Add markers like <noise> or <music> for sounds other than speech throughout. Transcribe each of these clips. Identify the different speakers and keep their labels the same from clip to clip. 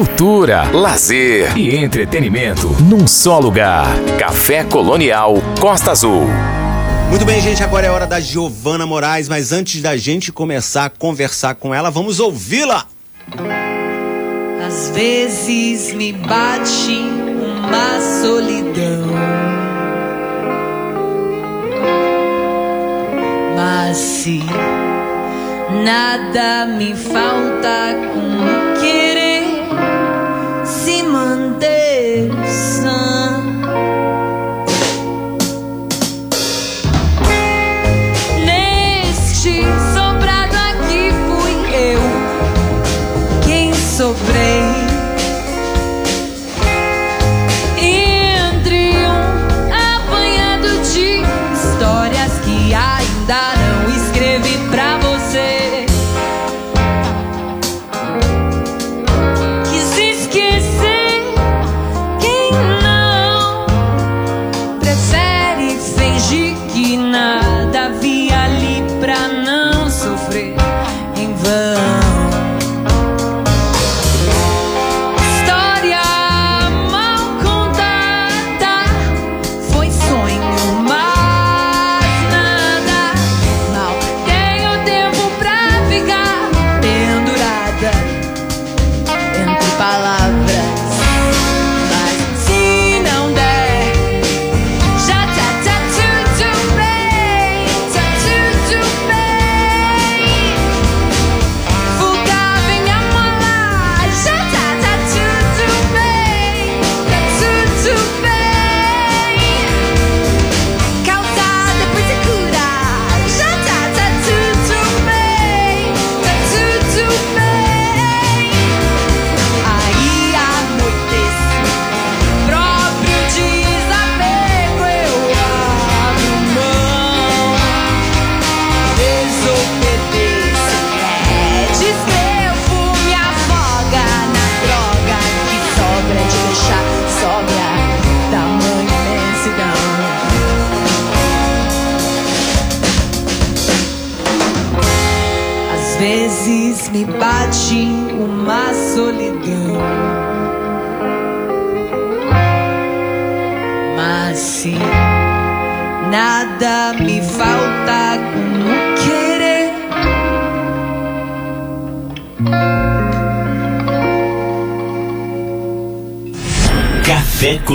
Speaker 1: cultura, lazer e entretenimento num só lugar. Café Colonial Costa Azul.
Speaker 2: Muito bem, gente, agora é hora da Giovana Moraes, mas antes da gente começar a conversar com ela, vamos ouvi-la.
Speaker 3: Às vezes me bate uma solidão. Mas se nada me falta como querer se quem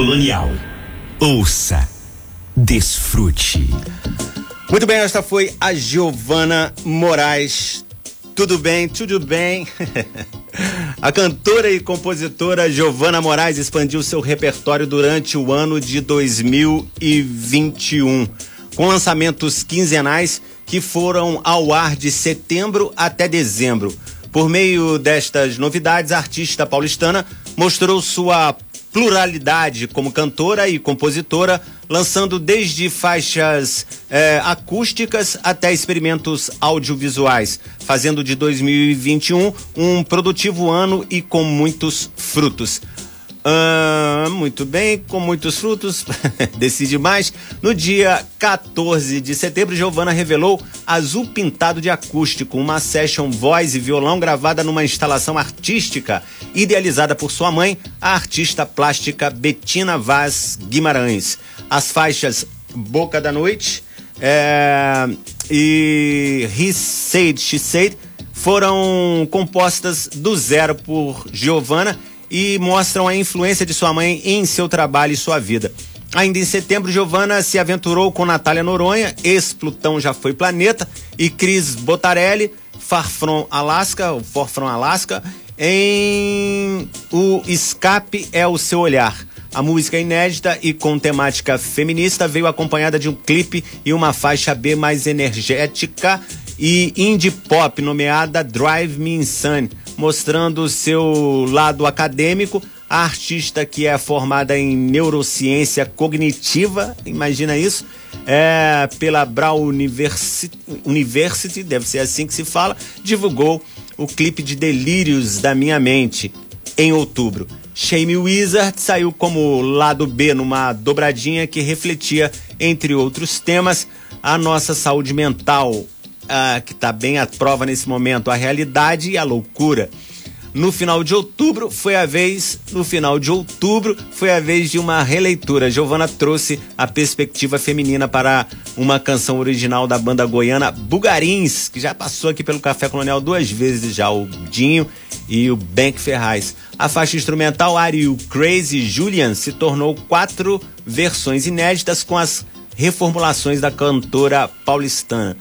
Speaker 4: Colonial. Ouça, desfrute.
Speaker 2: Muito bem, esta foi a Giovana Moraes. Tudo bem, tudo bem. <laughs> a cantora e compositora Giovana Moraes expandiu seu repertório durante o ano de 2021, com lançamentos quinzenais que foram ao ar de setembro até dezembro. Por meio destas novidades, a artista paulistana mostrou sua pluralidade como cantora e compositora, lançando desde faixas eh, acústicas até experimentos audiovisuais, fazendo de 2021 um produtivo ano e com muitos frutos. Ah, muito bem, com muitos frutos, <laughs> decide mais. No dia 14 de setembro, Giovana revelou Azul Pintado de Acústico, uma session voz e violão gravada numa instalação artística idealizada por sua mãe, a artista plástica Betina Vaz Guimarães. As faixas Boca da Noite é, e He Said, She Said foram compostas do zero por Giovana e mostram a influência de sua mãe em seu trabalho e sua vida. Ainda em setembro, Giovana se aventurou com Natália Noronha, ex-Plutão já foi planeta, e Cris Botarelli, Far From Alaska, o For From Alaska, em O Escape é o Seu Olhar. A música inédita e com temática feminista veio acompanhada de um clipe e uma faixa B mais energética e indie pop nomeada Drive Me Insane, mostrando seu lado acadêmico. A artista que é formada em neurociência cognitiva, imagina isso, é, pela Brown University, University, deve ser assim que se fala, divulgou o clipe de Delírios da Minha Mente em outubro. Shame Wizard saiu como lado B numa dobradinha que refletia, entre outros temas, a nossa saúde mental, ah, que está bem à prova nesse momento, a realidade e a loucura. no final de outubro foi a vez, no final de outubro foi a vez de uma releitura. Giovana trouxe a perspectiva feminina para uma canção original da banda goiana Bugarins, que já passou aqui pelo Café Colonial duas vezes já, o Dinho e o Bank Ferraz. A faixa instrumental Are You Crazy Julian se tornou quatro versões inéditas com as reformulações da cantora paulistana.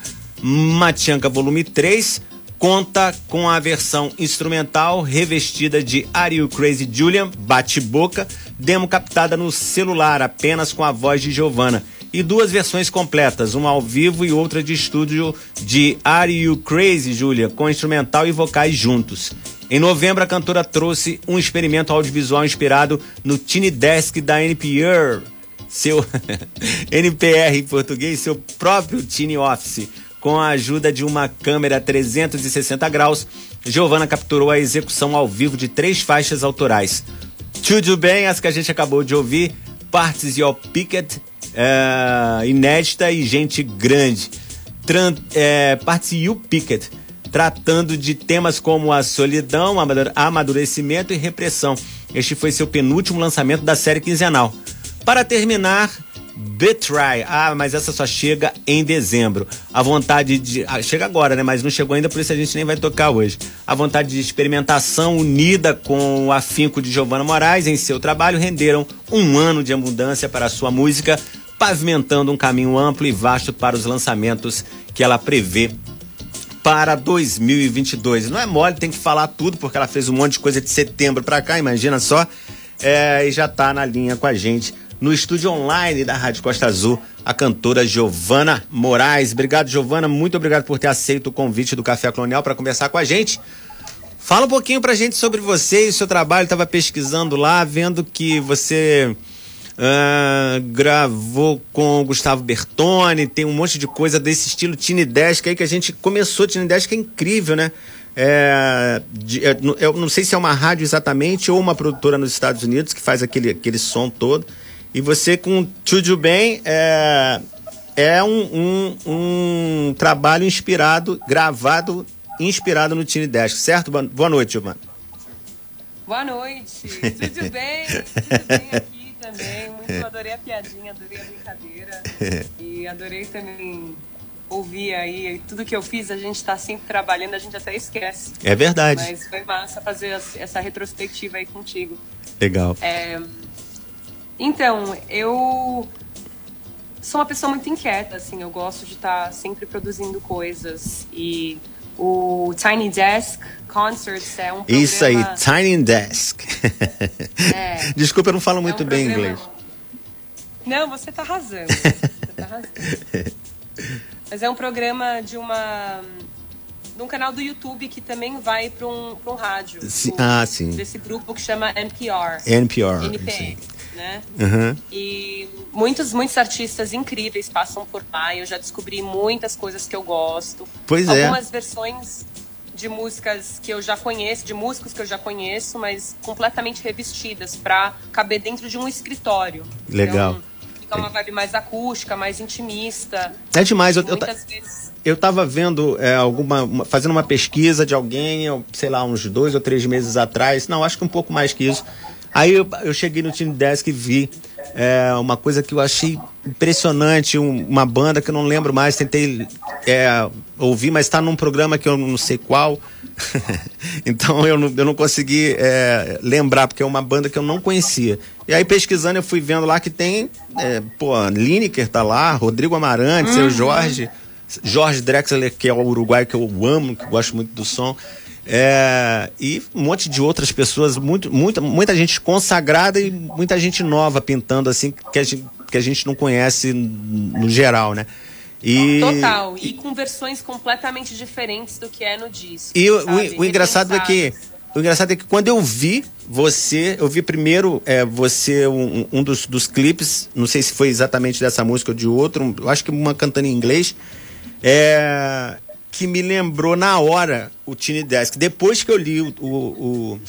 Speaker 2: Matianca Volume 3 conta com a versão instrumental revestida de Are You Crazy Julian, bate-boca, demo captada no celular apenas com a voz de Giovanna. E duas versões completas, uma ao vivo e outra de estúdio de Are You Crazy Julia, com instrumental e vocais juntos. Em novembro, a cantora trouxe um experimento audiovisual inspirado no Tiny Desk da NPR, seu <laughs> NPR em português, seu próprio Tiny Office com a ajuda de uma câmera 360 graus, Giovanna capturou a execução ao vivo de três faixas autorais. Tudo bem, as que a gente acabou de ouvir, Parts Your Picket, é, inédita e gente grande. Tran, é, Parts You Picket, tratando de temas como a solidão, amadurecimento e repressão. Este foi seu penúltimo lançamento da série quinzenal. Para terminar, Betray. Ah, mas essa só chega em dezembro. A vontade de. Ah, chega agora, né? Mas não chegou ainda, por isso a gente nem vai tocar hoje. A vontade de experimentação unida com o afinco de Giovanna Moraes em seu trabalho renderam um ano de abundância para a sua música, pavimentando um caminho amplo e vasto para os lançamentos que ela prevê para 2022. Não é mole, tem que falar tudo, porque ela fez um monte de coisa de setembro para cá, imagina só. É, e já tá na linha com a gente no estúdio online da Rádio Costa Azul, a cantora Giovana Moraes. Obrigado, Giovana. Muito obrigado por ter aceito o convite do Café Colonial para conversar com a gente. Fala um pouquinho pra gente sobre você e o seu trabalho. Estava pesquisando lá, vendo que você uh, gravou com o Gustavo Bertoni, tem um monte de coisa desse estilo Tiny Desk aí que a gente começou. Tiny Desk é incrível, né? É, de, é, eu não sei se é uma rádio exatamente ou uma produtora nos Estados Unidos que faz aquele, aquele som todo. E você com Tudo Bem é, é um, um, um trabalho inspirado, gravado, inspirado no Tiny Desk, certo? Boa noite, Giovana.
Speaker 5: Boa noite. Tudo <laughs> bem? Tudo bem aqui também. Muito adorei a piadinha, adorei a brincadeira. <laughs> E adorei também ouvir aí. Tudo que eu fiz, a gente está sempre trabalhando, a gente até esquece.
Speaker 2: É verdade.
Speaker 5: Mas foi massa fazer essa retrospectiva aí contigo.
Speaker 2: Legal.
Speaker 5: É, então, eu sou uma pessoa muito inquieta, assim, eu gosto de estar sempre produzindo coisas e o Tiny Desk Concerts é um programa...
Speaker 2: Isso aí, Tiny Desk. <laughs> É, <laughs> Desculpa, eu não falo muito é um bem programa... inglês.
Speaker 5: Não, você está arrasando. <laughs> Você tá arrasando. Mas é um programa de uma de um canal do YouTube que também vai para um, um rádio.
Speaker 2: Sim. ah, sim.
Speaker 5: Desse grupo que chama NPR.
Speaker 2: NPR.
Speaker 5: NPR né? Uhum. E muitos, muitos artistas incríveis passam por lá. Eu já descobri muitas coisas que eu gosto.
Speaker 2: Pois
Speaker 5: Algumas
Speaker 2: é.
Speaker 5: Algumas versões de músicas que eu já conheço, de músicos que eu já conheço, mas completamente revestidas para caber dentro de um escritório.
Speaker 2: Legal.
Speaker 5: Então, fica uma vibe mais acústica, mais intimista.
Speaker 2: É demais. Eu, Muitas eu, vezes eu estava vendo é, alguma. Uma, fazendo uma pesquisa de alguém, sei lá, uns dois ou três meses atrás. Não, acho que um pouco mais que isso. Aí eu, eu cheguei no Team Desk e vi é, uma coisa que eu achei impressionante, um, uma banda que eu não lembro mais, tentei é, ouvir, mas está num programa que eu não sei qual. <laughs> então eu não, eu não consegui é, lembrar, porque é uma banda que eu não conhecia. E aí pesquisando eu fui vendo lá que tem, é, pô, Lineker tá lá, Rodrigo Amarante, uhum. seu Jorge, Jorge Drexler, que é o uruguaio que eu amo, que eu gosto muito do som. É, e um monte de outras pessoas, muito, muita, muita gente consagrada e muita gente nova pintando assim que a gente, que a gente não conhece no geral, né?
Speaker 5: E, Total, e, com versões completamente diferentes do que é no disco.
Speaker 2: E o, o, o engraçado é que o engraçado é que quando eu vi você, eu vi primeiro é, você, um, um dos, dos clipes, não sei se foi exatamente dessa música ou de outro, eu acho que uma cantando em inglês. É, que me lembrou na hora o Tiny Desk. Depois que eu li o, o,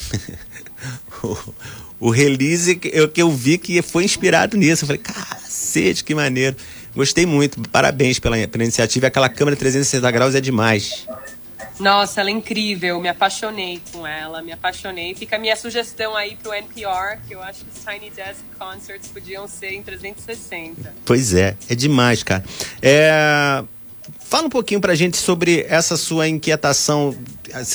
Speaker 2: o, <laughs> o release, eu, que eu vi que foi inspirado nisso. Eu falei, cacete, que maneiro. Gostei muito. Parabéns pela, pela iniciativa. Aquela câmera 360 graus é demais.
Speaker 5: Nossa, ela é incrível, me apaixonei com ela, me apaixonei. Fica a minha sugestão aí pro NPR, que eu acho que os Tiny Desk Concerts podiam ser em 360.
Speaker 2: Pois é, é demais, cara. É... Fala um pouquinho pra gente sobre essa sua inquietação.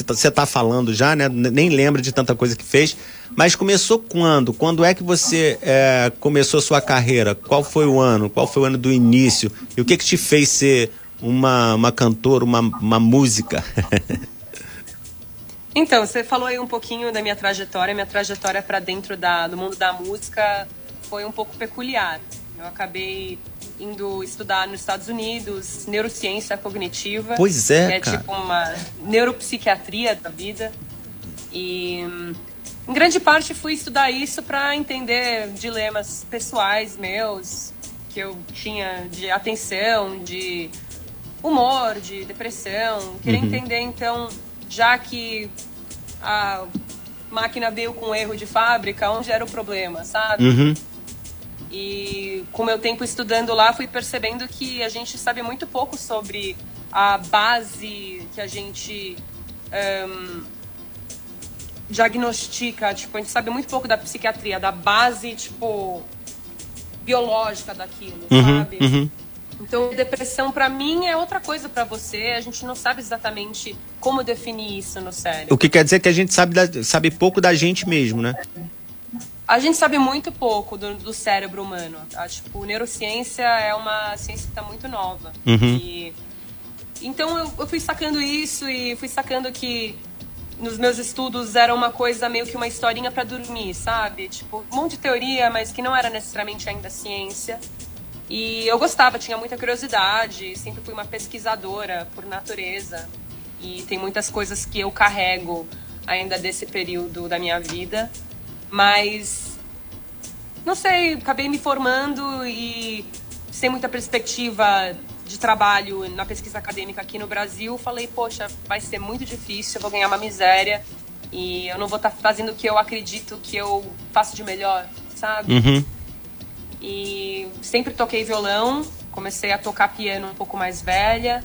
Speaker 2: Você tá falando já, né? Nem lembra de tanta coisa que fez. Mas começou quando? Quando é que você é, começou a sua carreira? Qual foi o ano? Qual foi o ano do início? E o que que te fez ser uma, uma cantora, uma, uma música? <laughs>
Speaker 5: então, você falou aí um pouquinho da minha trajetória. Minha trajetória para dentro da, do mundo da música foi um pouco peculiar. Eu acabei indo estudar nos Estados Unidos neurociência cognitiva.
Speaker 2: Pois é,
Speaker 5: que é
Speaker 2: cara.
Speaker 5: tipo uma neuropsiquiatria da vida. E em grande parte fui estudar isso para entender dilemas pessoais meus que eu tinha de atenção, de humor, de depressão. Queria uhum. entender então, já que a máquina veio com erro de fábrica, onde era o problema, sabe?
Speaker 2: Uhum.
Speaker 5: E com o meu tempo estudando lá, fui percebendo que a gente sabe muito pouco sobre a base que a gente um, diagnostica. Tipo, a gente sabe muito pouco da psiquiatria, da base, tipo, biológica daquilo,
Speaker 2: uhum,
Speaker 5: sabe?
Speaker 2: Uhum.
Speaker 5: Então, depressão para mim é outra coisa para você. A gente não sabe exatamente como definir isso no cérebro.
Speaker 2: O que quer dizer que a gente sabe, da, sabe pouco da gente mesmo, né?
Speaker 5: A gente sabe muito pouco do, do cérebro humano. Tá? Tipo, neurociência é uma ciência que está muito nova.
Speaker 2: Uhum.
Speaker 5: E, então eu, eu fui sacando isso e fui sacando que nos meus estudos era uma coisa meio que uma historinha para dormir, sabe? Tipo, um monte de teoria, mas que não era necessariamente ainda ciência. E eu gostava, tinha muita curiosidade, sempre fui uma pesquisadora por natureza. E tem muitas coisas que eu carrego ainda desse período da minha vida. Mas não sei, acabei me formando e sem muita perspectiva de trabalho na pesquisa acadêmica aqui no Brasil, falei, poxa, vai ser muito difícil, eu vou ganhar uma miséria e eu não vou estar tá fazendo o que eu acredito que eu faço de melhor, sabe?
Speaker 2: Uhum.
Speaker 5: E sempre toquei violão, comecei a tocar piano um pouco mais velha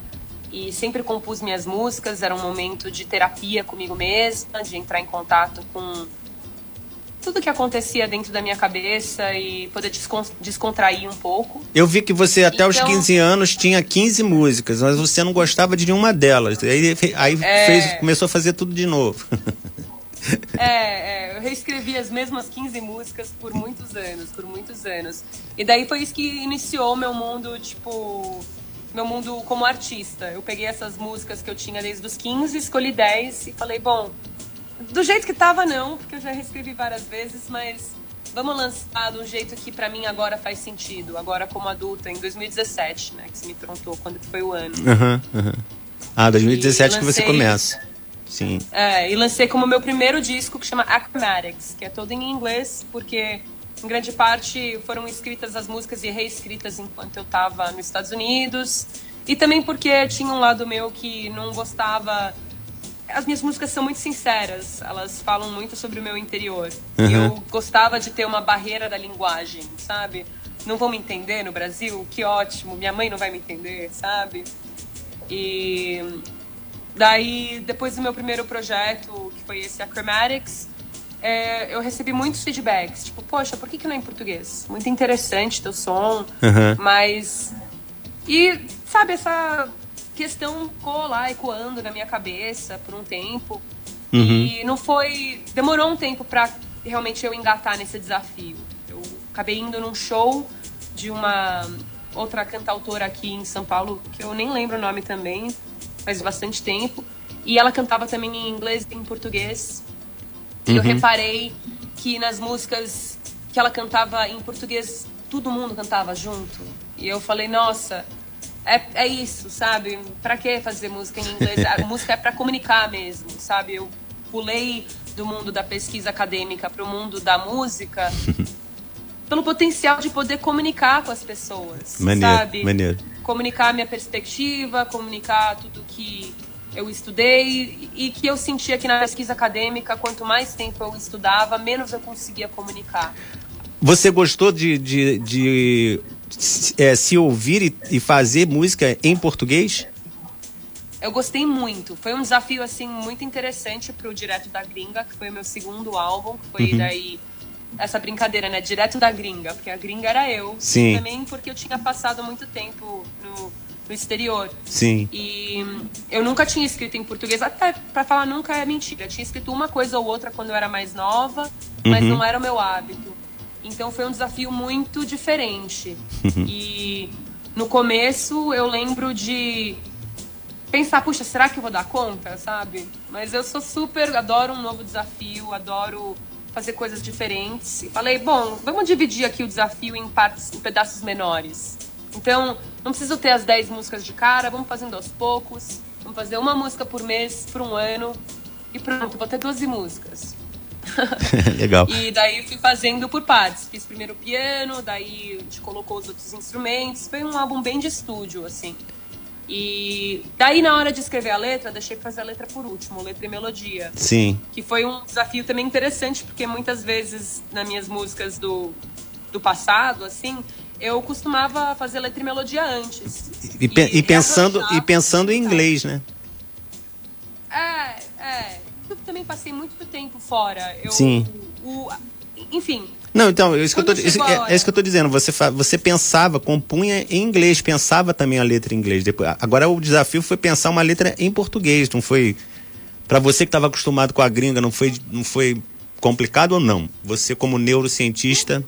Speaker 5: e sempre compus minhas músicas, era um momento de terapia comigo mesma, de entrar em contato com tudo que acontecia dentro da minha cabeça e poder descontrair um pouco.
Speaker 2: Eu vi que você até então, os 15 anos tinha 15 músicas, mas você não gostava de nenhuma delas. Aí, aí é... fez, começou a fazer tudo de novo. <laughs>
Speaker 5: É, é, eu reescrevi as mesmas 15 músicas por muitos anos, por muitos anos. E daí foi isso que iniciou meu mundo, tipo, meu mundo como artista. Eu peguei essas músicas que eu tinha desde os 15, escolhi 10 e falei, bom, do jeito que tava, não, porque eu já reescrevi várias vezes, mas vamos lançar de um jeito que para mim agora faz sentido, agora como adulta, em 2017, né? Que você me perguntou quando foi o ano.
Speaker 2: Uhum, uhum. Ah, 2017 lancei, que você começa. Sim.
Speaker 5: É, e lancei como meu primeiro disco que chama Acromatics, que é todo em inglês, porque em grande parte foram escritas as músicas e reescritas enquanto eu estava nos Estados Unidos. E também porque tinha um lado meu que não gostava as minhas músicas são muito sinceras, elas falam muito sobre o meu interior.
Speaker 2: Uhum.
Speaker 5: Eu gostava de ter uma barreira da linguagem, sabe? Não vão me entender no Brasil? Que ótimo, minha mãe não vai me entender, sabe? E daí, depois do meu primeiro projeto, que foi esse Acromatics, é, eu recebi muitos feedbacks, tipo, poxa, por que, que não é em português? Muito interessante teu som,
Speaker 2: uhum.
Speaker 5: mas. E, sabe, essa questão ficou lá ecoando na minha cabeça por um tempo.
Speaker 2: Uhum.
Speaker 5: E não foi. Demorou um tempo para realmente eu engatar nesse desafio. Eu acabei indo num show de uma outra cantautora aqui em São Paulo, que eu nem lembro o nome também, faz bastante tempo. E ela cantava também em inglês e em português. E
Speaker 2: Uhum.
Speaker 5: eu reparei que nas músicas que ela cantava em português, todo mundo cantava junto. E eu falei, nossa, é, é isso, sabe? Pra que fazer música em inglês? A <laughs> música é pra comunicar mesmo, sabe? Eu pulei do mundo da pesquisa acadêmica pro mundo da música <laughs> pelo potencial de poder comunicar com as pessoas,
Speaker 2: Maneiro,
Speaker 5: sabe?
Speaker 2: maneiro.
Speaker 5: Comunicar minha perspectiva, comunicar tudo que eu estudei e que eu sentia que na pesquisa acadêmica, quanto mais tempo eu estudava, menos eu conseguia comunicar.
Speaker 2: Você gostou de, de, de é, se ouvir e, e, fazer música em português?
Speaker 5: eu gostei muito. Foi um desafio, assim, muito interessante pro Direto da Gringa, que foi o meu segundo álbum, que foi
Speaker 2: Uhum.
Speaker 5: daí essa brincadeira, né? Direto da Gringa, porque a Gringa era eu.
Speaker 2: Sim.
Speaker 5: E também porque eu tinha passado muito tempo no, no exterior.
Speaker 2: Sim.
Speaker 5: E eu nunca tinha escrito em português, até pra falar nunca é mentira. Eu tinha escrito uma coisa ou outra quando eu era mais nova, mas
Speaker 2: Uhum.
Speaker 5: não era o meu hábito. Então foi um desafio muito diferente.
Speaker 2: Uhum.
Speaker 5: E no começo eu lembro de pensar, puxa, será que eu vou dar conta, sabe? Mas eu sou super, adoro um novo desafio, adoro fazer coisas diferentes. E falei, bom, vamos dividir aqui o desafio em partes, em pedaços menores. Então, não preciso ter as 10 músicas de cara, vamos fazendo aos poucos. Vamos fazer uma música por mês, por um ano. E pronto, vou ter 12 músicas. <laughs>
Speaker 2: Legal.
Speaker 5: E daí fui fazendo por partes. Fiz primeiro o piano, daí a gente colocou os outros instrumentos. Foi um álbum bem de estúdio, assim. E daí, na hora de escrever a letra, deixei pra fazer a letra por último, letra e melodia.
Speaker 2: Sim.
Speaker 5: Que foi um desafio também interessante, porque muitas vezes nas minhas músicas do, do passado, assim, eu costumava fazer letra e melodia antes.
Speaker 2: E, pe- e pensando, e pensando em inglês, né?
Speaker 5: É, é. Eu também passei muito tempo fora. Eu,
Speaker 2: Sim.
Speaker 5: o- enfim,
Speaker 2: Não, então, isso que eu tô, isso, é, é isso que eu tô dizendo. Você, você pensava, compunha em inglês, pensava também a letra em inglês. Depois, agora o desafio foi pensar uma letra em português. Não foi. Pra você que estava acostumado com a gringa, não foi, não foi complicado ou não? Você, como neurocientista.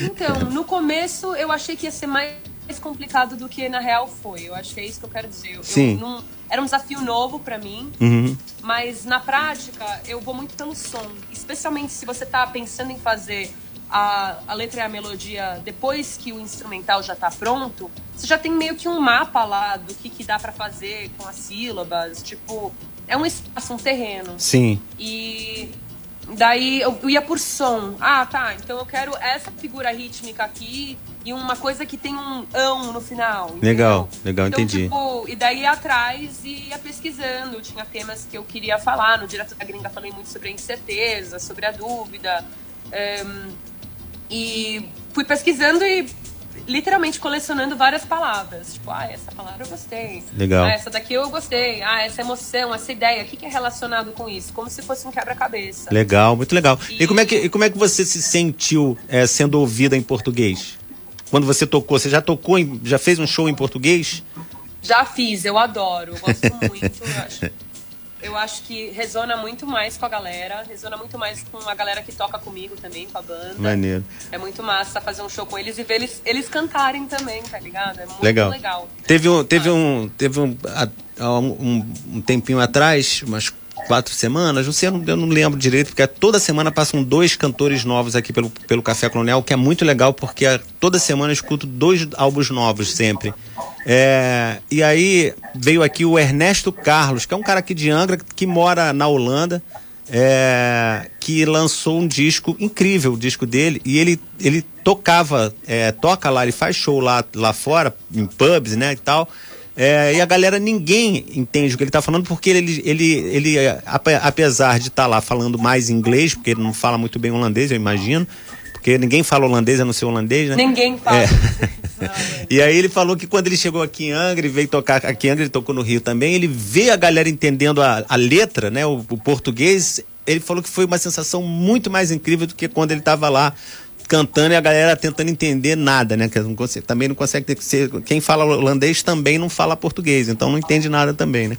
Speaker 5: Então, no começo eu achei que ia ser mais complicado do que na real foi. Eu acho que é isso que eu quero dizer. Eu- eu
Speaker 2: Sim.
Speaker 5: não- era um desafio novo pra mim,
Speaker 2: Uhum.
Speaker 5: mas na prática eu vou muito pelo som. Especialmente se você tá pensando em fazer a, a letra e a melodia depois que o instrumental já tá pronto, você já tem meio que um mapa lá do que, que dá pra fazer com as sílabas. Tipo, é um espaço, um terreno.
Speaker 2: Sim.
Speaker 5: E daí eu ia por som. Ah, tá. Então eu quero essa figura rítmica aqui e uma coisa que tem um ão no final. entendeu?
Speaker 2: Legal, legal,
Speaker 5: então,
Speaker 2: entendi.
Speaker 5: Tipo, e daí ia atrás e ia pesquisando. Tinha temas que eu queria falar. No Direto da Gringa falei muito sobre a incerteza, sobre a dúvida. Ehm, e fui pesquisando e literalmente colecionando várias palavras. Tipo, ah, essa palavra eu gostei.
Speaker 2: Legal.
Speaker 5: Ah, essa daqui eu gostei. Ah, essa emoção, essa ideia. O que, que é relacionado com isso? Como se fosse um quebra-cabeça.
Speaker 2: Legal, muito legal. E,
Speaker 5: E-
Speaker 2: como, é que, e como é que você se sentiu é, sendo ouvida em português? Quando você tocou, você já tocou, em- já fez um show em português?
Speaker 5: Já fiz, eu adoro, eu gosto muito. eu, acho, eu acho que resona muito mais com a galera, resona muito mais com a galera que toca comigo também, com a banda.
Speaker 2: Maneiro.
Speaker 5: É muito massa fazer um show com eles e ver eles, eles cantarem também, tá ligado? É muito
Speaker 2: Legal.
Speaker 5: legal.
Speaker 2: Teve um, teve um, teve um, um, um tempinho atrás, umas quatro semanas, não sei, eu não, eu não lembro direito, porque toda semana passam dois cantores novos aqui pelo, pelo Café Colonial, que é muito legal, porque é- toda semana eu escuto dois álbuns novos sempre. É, e aí veio aqui o Ernesto Carlos, que é um cara aqui de Angra, que mora na Holanda, é, que lançou um disco incrível, o disco dele, e ele, ele tocava, é, toca lá, ele faz show lá, lá fora, em pubs, né, e tal. É, e a galera, ninguém entende o que ele tá falando, porque ele, ele, ele é, ape- apesar de estar lá falando mais inglês, porque ele não fala muito bem holandês, eu imagino, porque ninguém fala holandês, a não ser holandês, né?
Speaker 5: Ninguém fala.
Speaker 2: É.
Speaker 5: Não, é.
Speaker 2: E aí ele falou que quando ele chegou aqui em Angra e veio tocar aqui em Angra, ele tocou no Rio também, ele vê a galera entendendo a, a letra, né, o, o português, ele falou que foi uma sensação muito mais incrível do que quando ele estava lá cantando e a galera tentando entender nada, né, que não consegue, também não consegue ter que ser, quem fala holandês também não fala português, então não entende nada também, né.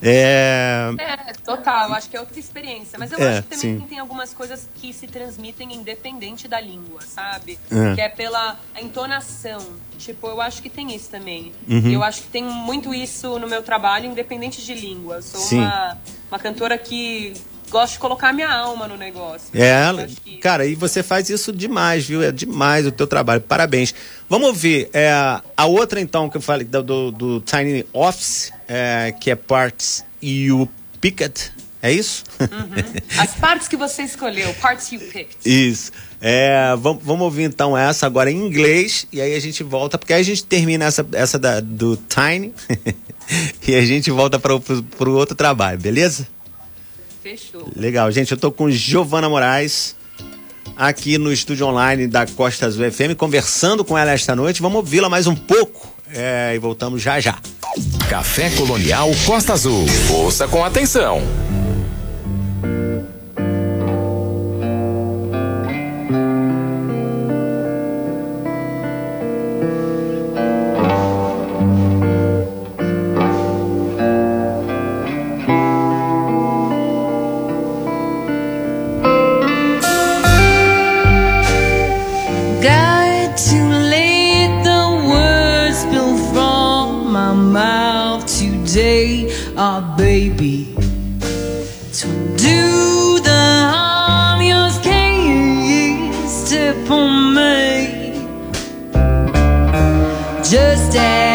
Speaker 2: É,
Speaker 5: É, total, acho que é outra experiência. Mas eu
Speaker 2: É,
Speaker 5: acho que também
Speaker 2: sim.
Speaker 5: tem algumas coisas que se transmitem independente da língua, sabe?
Speaker 2: É.
Speaker 5: Que é pela entonação. Tipo, eu acho que tem isso também.
Speaker 2: Uhum.
Speaker 5: Eu acho que tem muito isso no meu trabalho, independente de língua. Eu sou
Speaker 2: Sim.
Speaker 5: uma, uma cantora que gosta de colocar minha alma no negócio.
Speaker 2: É,
Speaker 5: que-
Speaker 2: cara, e você faz isso demais, viu? É demais o teu trabalho. Parabéns. Vamos ouvir é, a outra, então, que eu falei, do, do, do Tiny Office, é, que é Parts You Picked. É isso?
Speaker 5: As partes que você escolheu, parts you picked.
Speaker 2: isso. É, vamos, vamos ouvir então essa agora em inglês e aí a gente volta, porque aí a gente termina essa, essa da, do Tiny <laughs> e a gente volta para o outro trabalho, beleza?
Speaker 5: Fechou.
Speaker 2: Legal, gente. Eu tô com Giovana Moraes aqui no estúdio online da Costa Azul FM, conversando com ela esta noite. Vamos ouvi-la mais um pouco é, e voltamos já já.
Speaker 4: Café Colonial Costa Azul. Ouça com atenção.
Speaker 1: Got to let the words spill from my mouth today, ah baby. To do the harm yours can't step on me. Just adding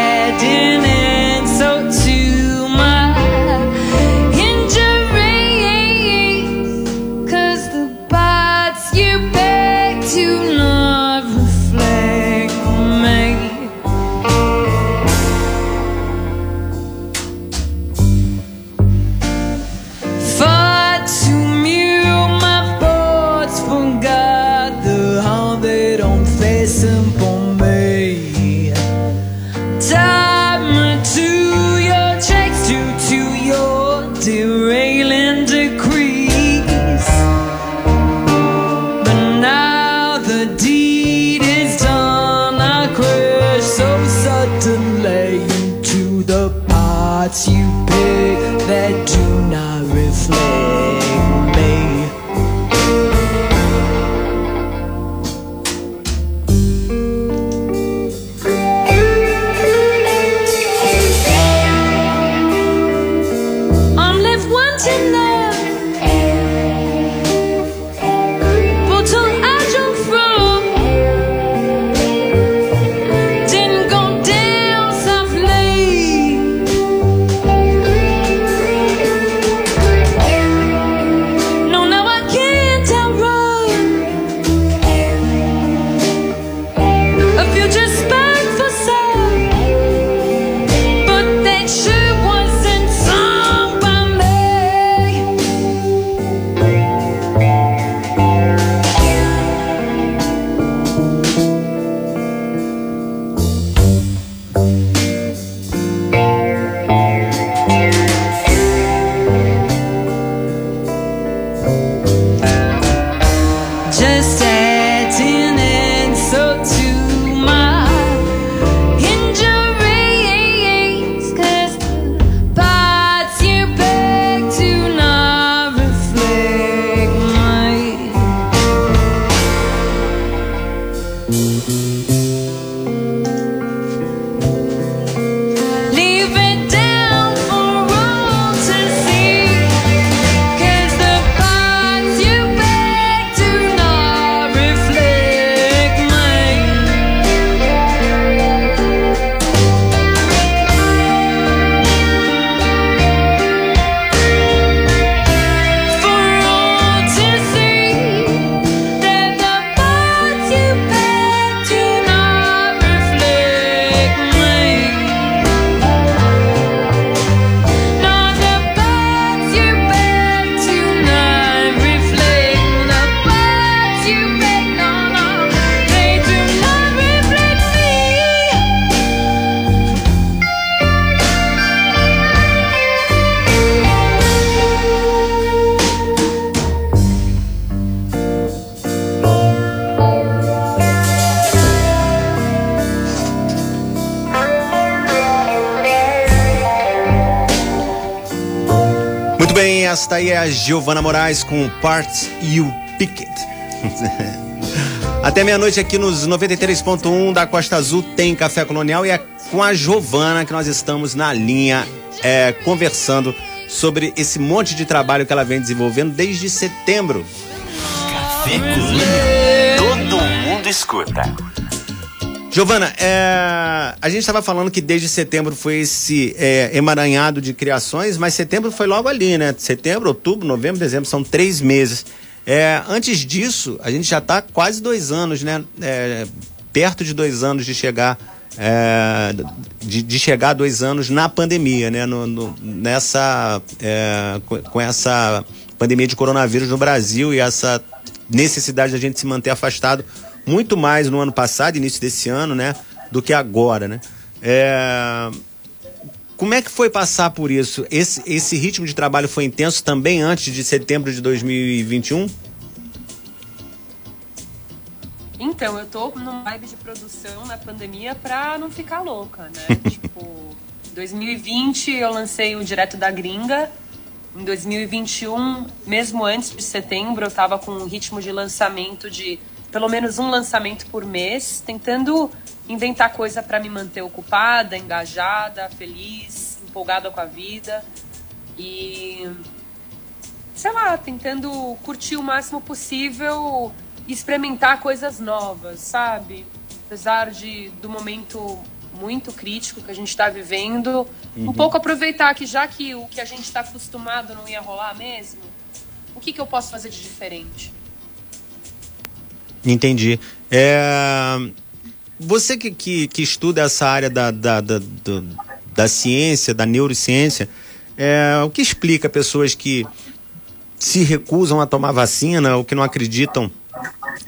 Speaker 2: é a Giovana Moraes com Parts You Pick It. <laughs> Até meia-noite aqui nos 93.1 da Costa Azul tem Café Colonial e é com a Giovana que nós estamos na linha é, conversando sobre esse monte de trabalho que ela vem desenvolvendo desde setembro.
Speaker 6: Café Colonial.
Speaker 4: Todo mundo escuta.
Speaker 2: Giovana, é, a gente estava falando que desde setembro foi esse é, emaranhado de criações, mas setembro foi logo ali, né? Setembro, outubro, novembro, dezembro, são três meses. É, antes disso, a gente já está quase dois anos, né? É, perto de dois anos de chegar é, de, de chegar a dois anos na pandemia, né? No, no- nessa é, com, essa pandemia de coronavírus no Brasil e essa necessidade da gente se manter afastado muito mais no ano passado, início desse ano, né? Do que agora, né? É, Como é que foi passar por isso? Esse, esse ritmo de trabalho foi intenso também antes de setembro de 2021?
Speaker 5: Então, eu tô numa vibe de produção na pandemia pra não ficar louca, né? <laughs> tipo, 2020 eu lancei o Direto da Gringa. Em 2021, mesmo antes de setembro, eu tava com um ritmo de lançamento de pelo menos um lançamento por mês, tentando inventar coisa para me manter ocupada, engajada, feliz, empolgada com a vida. E sei lá, tentando curtir o máximo possível experimentar coisas novas, sabe? Apesar de do momento muito crítico que a gente está vivendo, uhum. um pouco aproveitar que já que o que a gente está acostumado não ia rolar mesmo, o que, que eu posso fazer de diferente?
Speaker 2: Entendi. É... Você que, que, que, estuda essa área da, da, da, da, da ciência, da neurociência, é... o que explica pessoas que se recusam a tomar vacina ou que não acreditam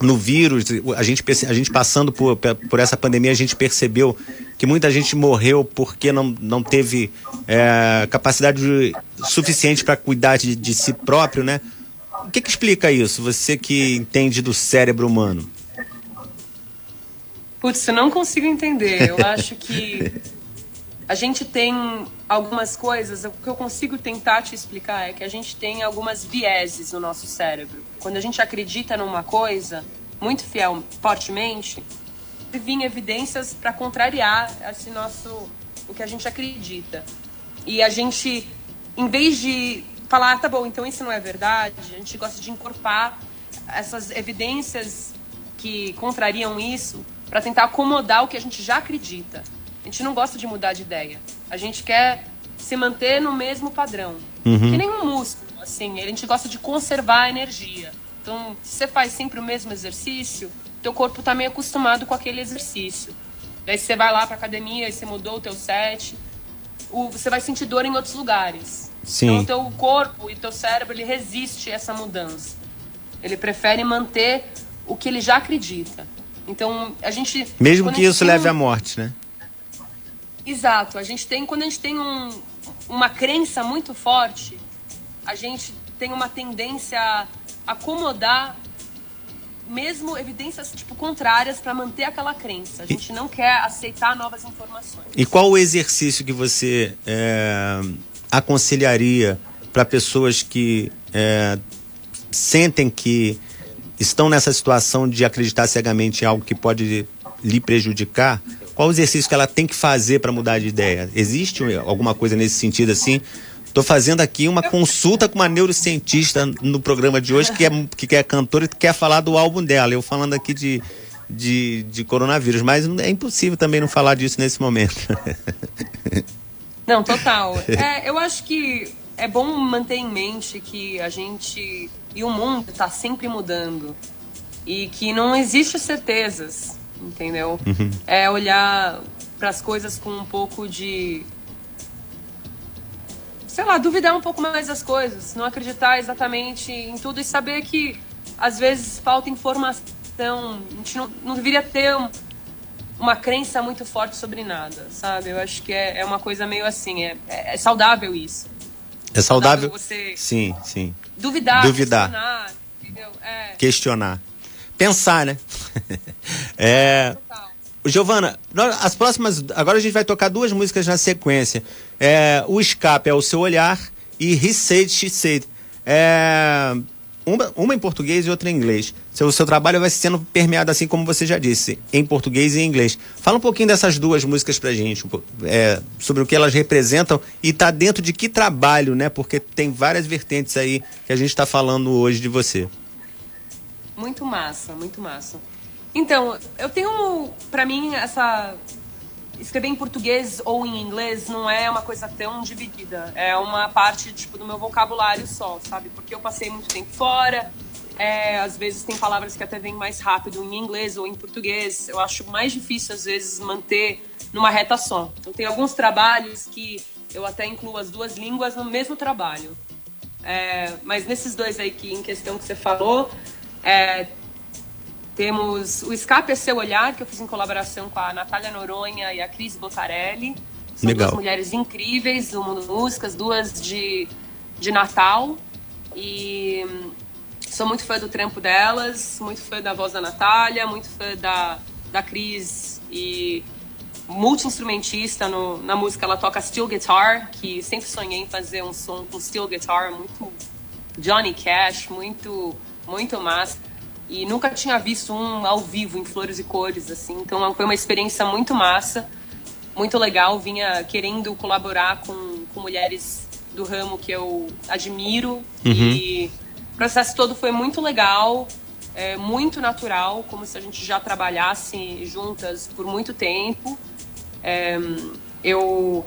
Speaker 2: no vírus, a gente, a gente passando por, por essa pandemia, a gente percebeu que muita gente morreu porque não, não teve é, capacidade suficiente para cuidar de, de, si próprio, né? O que, que explica isso? Você que entende do cérebro humano.
Speaker 5: Putz, eu não consigo entender. Eu <laughs> acho que a gente tem algumas coisas, o que eu consigo tentar te explicar é que a gente tem algumas vieses no nosso cérebro. Quando a gente acredita numa coisa, muito fiel, fortemente, vir evidências para contrariar esse nosso, o que a gente acredita. E a gente, em vez de falar, ah, tá bom, então isso não é verdade, a gente gosta de encorpar essas evidências que contrariam isso para tentar acomodar o que a gente já acredita. A gente não gosta de mudar de ideia. A gente quer se manter no mesmo padrão. Uhum. Que nem um músculo, assim. A gente gosta de conservar a energia. Então, se você faz sempre o mesmo exercício, teu corpo está meio acostumado com aquele exercício. Daí você vai lá para academia e você mudou o teu set, o, você vai sentir dor em outros lugares.
Speaker 2: Sim.
Speaker 5: Então, o teu corpo e o teu cérebro, ele resiste a essa mudança. Ele prefere manter o que ele já acredita. Então, a gente...
Speaker 2: Mesmo que isso leve à morte, né?
Speaker 5: Exato. A gente tem, quando a gente tem um, uma crença muito forte, a gente tem uma tendência a acomodar mesmo evidências tipo contrárias para manter aquela crença. A gente não quer aceitar novas informações.
Speaker 2: E qual o exercício que você é, aconselharia para pessoas que é, sentem que estão nessa situação de acreditar cegamente em algo que pode lhe prejudicar? Qual o exercício que ela tem que fazer para mudar de ideia? Existe alguma coisa nesse sentido assim? Estou fazendo aqui uma consulta com uma neurocientista no programa de hoje que é, que é cantora e quer falar do álbum dela. Eu falando aqui de, de, de coronavírus, mas é impossível também não falar disso nesse momento. <laughs>
Speaker 5: Não, total. É, eu acho que é bom manter em mente que a gente e o mundo está sempre mudando e que não existe certezas entendeu? Uhum. É olhar para as coisas com um pouco de sei lá, duvidar um pouco mais das coisas, não acreditar exatamente em tudo e saber que às vezes falta informação, a gente não, não deveria ter um, uma crença muito forte sobre nada, sabe? Eu acho que é, é uma coisa meio assim, é, é, é saudável isso.
Speaker 2: É saudável? saudável você sim, sim.
Speaker 5: Duvidar,
Speaker 2: duvidar. questionar, entendeu? É. Questionar pensar, né? <laughs> é. Giovana, as próximas. Agora a gente vai tocar duas músicas na sequência. É, o Escape é o seu olhar e She Said. É, uma, uma em português e outra em inglês. Seu, seu trabalho vai sendo permeado, assim como você já disse, em português e em inglês. Fala um pouquinho dessas duas músicas pra gente, é, sobre o que elas representam e tá dentro de que trabalho, né? Porque tem várias vertentes aí que a gente está falando hoje de você.
Speaker 5: Muito massa, muito massa. Então, eu tenho, para mim, essa escrever em português ou em inglês não é uma coisa tão dividida. É uma parte tipo do meu vocabulário só, sabe? Porque eu passei muito tempo fora. É, às vezes tem palavras que até vêm mais rápido em inglês ou em português. Eu acho mais difícil às vezes manter numa reta só. Então tem alguns trabalhos que eu até incluo as duas línguas no mesmo trabalho. É, mas nesses dois aí que em questão que você falou, é, temos o Escape é Seu Olhar, que eu fiz em colaboração com a Natália Noronha e a Cris Botarelli. São
Speaker 2: Legal.
Speaker 5: duas mulheres incríveis do mundo músicas, duas de, de Natal. E hum, sou muito fã do trampo delas, muito fã da voz da Natália, muito fã da, da Cris e multi-instrumentista no- na música. Ela toca steel guitar, que sempre sonhei em fazer um som com steel guitar, muito Johnny Cash, muito, muito massa. E nunca tinha visto um ao vivo em Flores e Cores, assim. Então foi uma experiência muito massa, muito legal. Vinha querendo colaborar com, com mulheres do ramo que eu admiro. E o processo todo foi muito legal, é, muito natural, como se a gente já trabalhasse juntas por muito tempo. É, eu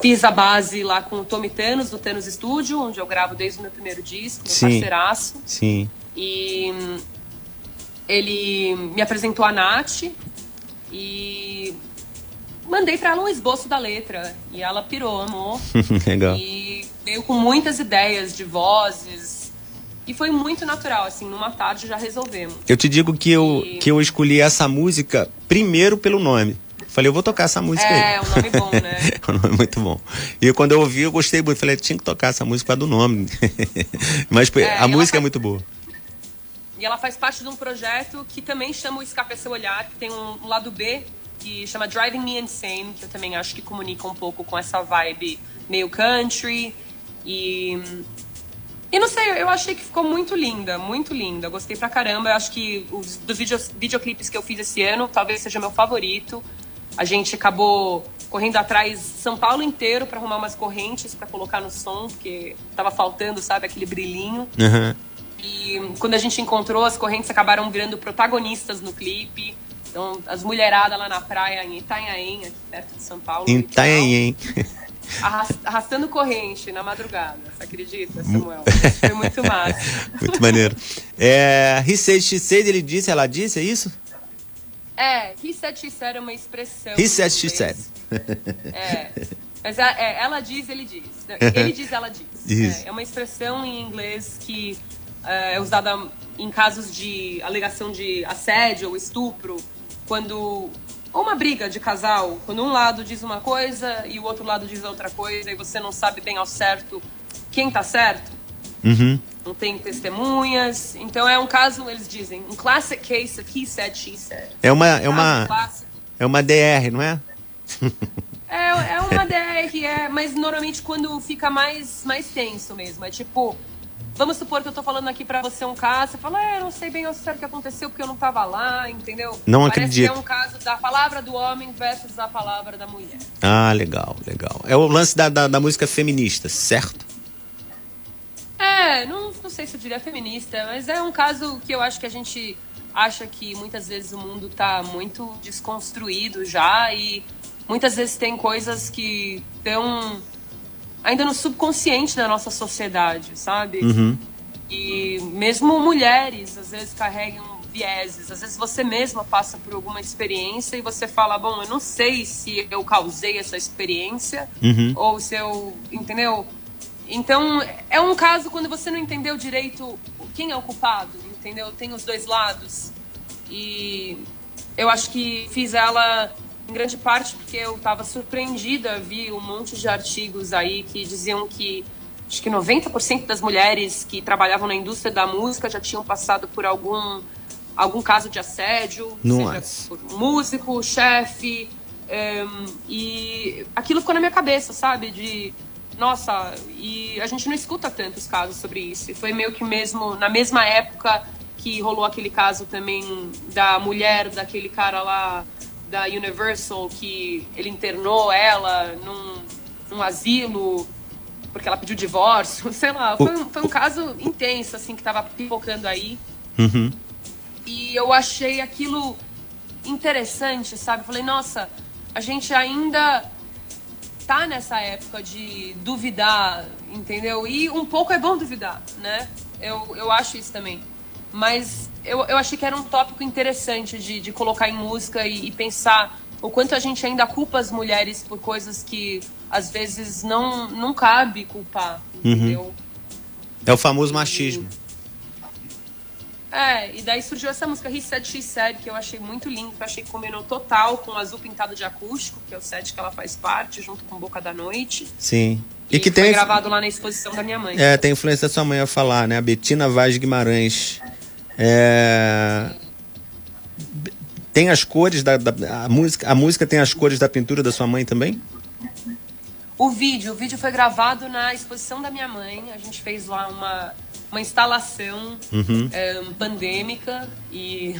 Speaker 5: fiz a base lá com o Tommy Thanos, do Thanos Studio, onde eu gravo desde o meu primeiro disco, meu
Speaker 2: Sim.
Speaker 5: parceiraço.
Speaker 2: Sim.
Speaker 5: E hum, ele me apresentou a Nath e mandei pra ela um esboço da letra. E ela pirou, amor. <laughs>
Speaker 2: Legal.
Speaker 5: E veio com muitas ideias de vozes. E foi muito natural, assim, numa tarde já resolvemos.
Speaker 2: Eu te digo que eu,
Speaker 5: E-
Speaker 2: que eu escolhi essa música primeiro pelo nome. Falei, eu vou tocar essa música
Speaker 5: É,
Speaker 2: aí.
Speaker 5: um nome bom, né?
Speaker 2: É <laughs> um nome muito bom. E quando eu ouvi, eu gostei muito. Falei, tinha que tocar essa música do nome. <laughs> Mas
Speaker 5: É,
Speaker 2: a música é
Speaker 5: faz-
Speaker 2: muito boa.
Speaker 5: E ela faz parte de um projeto que também chama o Escape a Seu Olhar, que tem um, um lado B, que chama Driving Me Insane, que eu também acho que comunica um pouco com essa vibe meio country. E. E não sei, eu achei que ficou muito linda, muito linda. Gostei pra caramba. Eu acho que os dos videos, videoclipes que eu fiz esse ano talvez seja meu favorito. A gente acabou correndo atrás São Paulo inteiro pra arrumar umas correntes pra colocar no som, porque tava faltando, sabe, aquele brilhinho.
Speaker 2: Aham.
Speaker 5: E quando a gente encontrou, as correntes acabaram virando protagonistas no clipe. Então, as mulheradas lá na praia em Itanhaém, aqui perto de São Paulo.
Speaker 2: Em Itanhaém.
Speaker 5: arras- Arrastando corrente na madrugada. Você acredita, Samuel? Foi muito <laughs> massa.
Speaker 2: Muito maneiro. É, he said, she said, ele disse, ela disse, é isso?
Speaker 5: É, he said, she said é uma expressão.
Speaker 2: He said, she said.
Speaker 5: É. Mas é, é, ela diz, ele diz. Ele diz, ela <laughs> diz. É, é uma expressão em inglês que é, é usada em casos de alegação de assédio ou estupro, quando. Ou uma briga de casal, quando um lado diz uma coisa e o outro lado diz outra coisa e você não sabe bem ao certo quem tá certo.
Speaker 2: Uhum.
Speaker 5: Não tem testemunhas. Então é um caso, eles dizem, um classic case of he said, she said.
Speaker 2: É uma, é uma,
Speaker 5: clássico.
Speaker 2: é uma DR, não é?
Speaker 5: É, é uma DR, é, mas normalmente quando fica mais, mais tenso mesmo. É tipo, vamos supor que eu tô falando aqui pra você um caso, você fala, é, não sei bem ao certo o que aconteceu porque eu não tava lá, entendeu?
Speaker 2: Não
Speaker 5: Parece
Speaker 2: acredito.
Speaker 5: que é um caso da palavra do homem versus a palavra da mulher.
Speaker 2: Ah, legal, legal. É o lance da, da, da música feminista, certo?
Speaker 5: É, não, não sei se eu diria feminista, mas é um caso que eu acho que a gente acha que muitas vezes o mundo tá muito desconstruído já e muitas vezes tem coisas que estão ainda no subconsciente da nossa sociedade, sabe?
Speaker 2: Uhum.
Speaker 5: E mesmo mulheres às vezes carregam vieses, às vezes você mesma passa por alguma experiência e você fala, bom, eu não sei se eu causei essa experiência
Speaker 2: Uhum.
Speaker 5: ou se eu, entendeu? Então, é um caso quando você não entendeu direito quem é o culpado, entendeu? Tem os dois lados. E eu acho que fiz ela em grande parte porque eu estava surpreendida, vi um monte de artigos aí que diziam que acho que 90% das mulheres que trabalhavam na indústria da música já tinham passado por algum algum caso de assédio,
Speaker 2: Nossa.
Speaker 5: seja por um músico, chefe, Ehm, e aquilo ficou na minha cabeça, sabe? De nossa, e a gente não escuta tantos casos sobre isso. E foi meio que mesmo na mesma época que rolou aquele caso também da mulher daquele cara lá da Universal que ele internou ela num, num asilo porque ela pediu divórcio, <laughs> sei lá, foi um, foi um caso intenso assim que tava pipocando aí.
Speaker 2: Uhum.
Speaker 5: E eu achei aquilo interessante, sabe? Falei, nossa, a gente ainda tá nessa época de duvidar, entendeu? E um pouco é bom duvidar, né? Eu, eu acho isso também. Mas eu, eu achei que era um tópico interessante de, de colocar em música e, e pensar o quanto a gente ainda culpa as mulheres por coisas que às vezes não, não cabe culpar, entendeu?
Speaker 2: É o famoso machismo.
Speaker 5: É, e daí surgiu essa música She Said, que eu achei muito lindo, que eu achei que combinou total com o Azul Pintado de Acústico, que é o set que ela faz parte, junto com Boca da Noite.
Speaker 2: Sim.
Speaker 5: E,
Speaker 2: E que
Speaker 5: foi
Speaker 2: tem,
Speaker 5: gravado lá na exposição da minha mãe.
Speaker 2: é, tem influência da sua mãe a falar, né? A Betina Vaz Guimarães. É, Tem as cores da, da- a música, a música tem as cores da pintura da sua mãe também?
Speaker 5: O vídeo, o vídeo foi gravado na exposição da minha mãe. A gente fez lá uma, uma instalação eh, pandêmica e,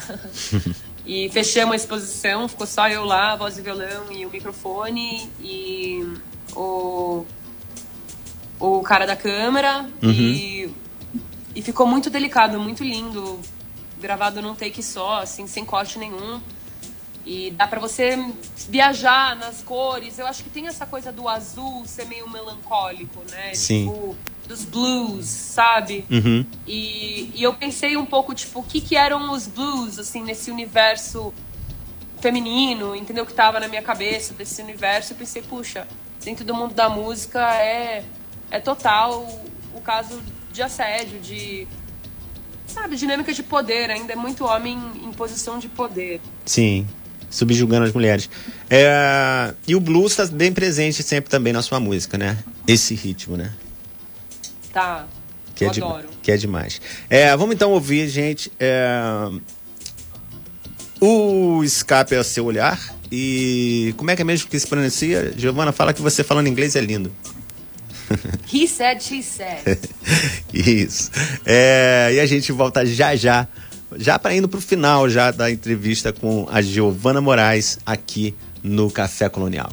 Speaker 5: <laughs> e fechamos a exposição. Ficou só eu lá, voz e violão e o microfone e o, o cara da câmera. E, e ficou muito delicado, muito lindo. Gravado num take só, assim, sem corte nenhum. E dá pra você viajar nas cores. Eu acho que tem essa coisa do azul ser meio melancólico, né?
Speaker 2: Sim.
Speaker 5: Tipo, dos blues, sabe?
Speaker 2: Uhum.
Speaker 5: E, e eu pensei um pouco, tipo, o que que eram os blues, assim, nesse universo feminino, entendeu? Que tava na minha cabeça, desse universo. Eu pensei, puxa, dentro do mundo da música é, é total o, o caso de assédio, de... Sabe, dinâmica de poder. Ainda é muito homem em posição de poder.
Speaker 2: Sim. Subjugando as mulheres. É, E o blues está bem presente sempre também na sua música, né? Esse ritmo, né?
Speaker 5: Tá.
Speaker 2: Que
Speaker 5: eu
Speaker 2: é, de-
Speaker 5: adoro.
Speaker 2: que é demais. É, vamos então ouvir, gente. é, O escape é o seu olhar. E como é que é mesmo que se pronuncia? Giovana, fala que você falando inglês é lindo. <laughs>
Speaker 5: He said, she said. <laughs>
Speaker 2: Isso. É, e a gente volta já já, já para indo pro final já da entrevista com a Giovana Moraes aqui no Café Colonial.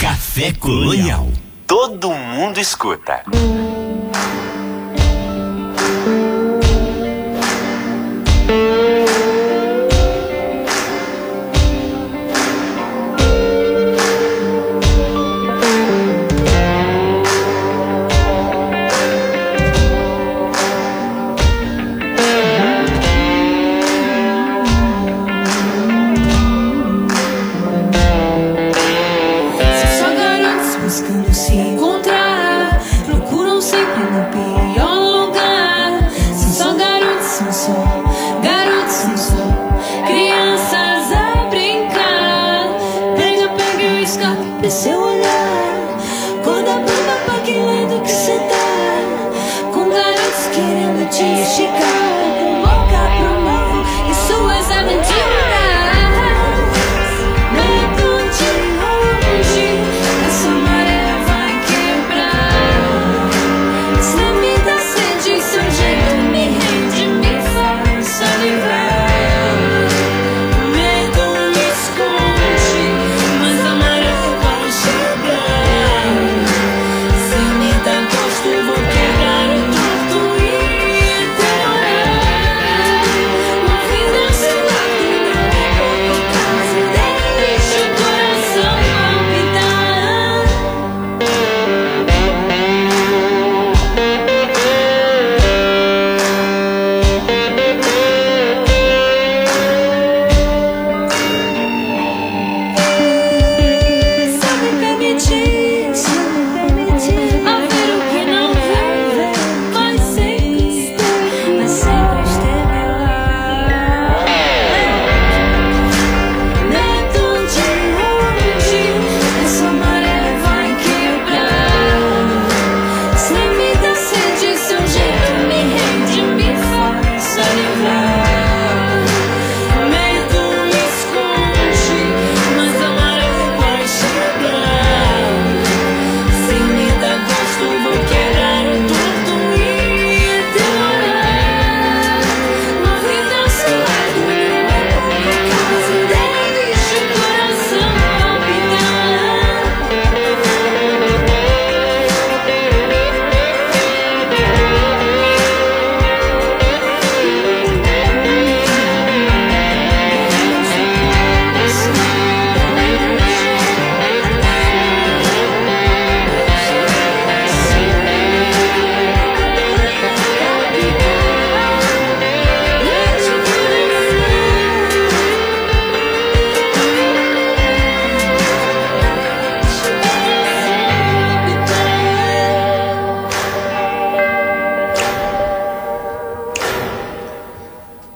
Speaker 4: Café Colonial.
Speaker 1: Todo mundo escuta.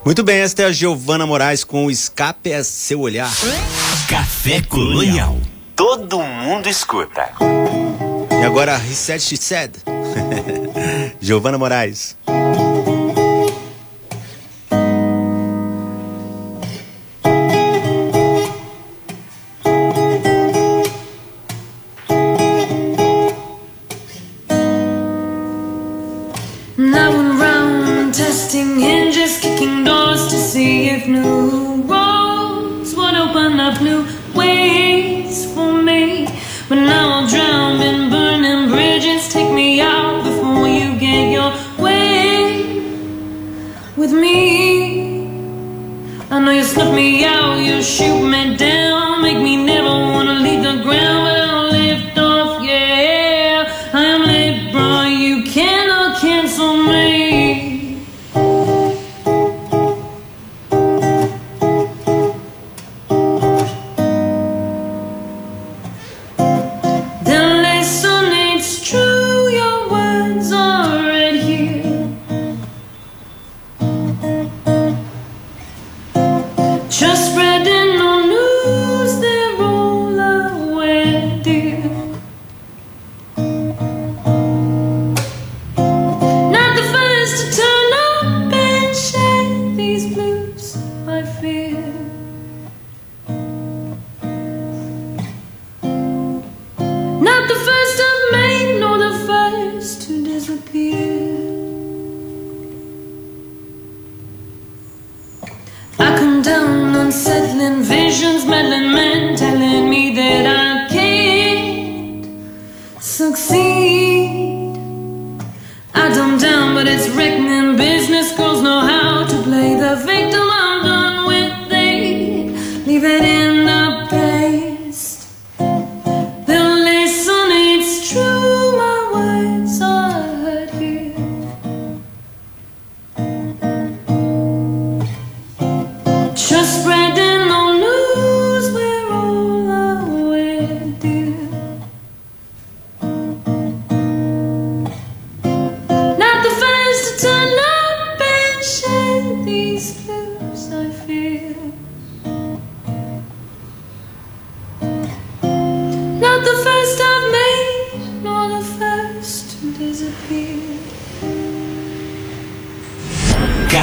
Speaker 2: Muito bem, esta é a Giovana Moraes com o Escape é Seu Olhar.
Speaker 4: Café Colonial.
Speaker 1: Todo mundo escuta.
Speaker 2: E agora, She Said. <laughs> Giovana Moraes.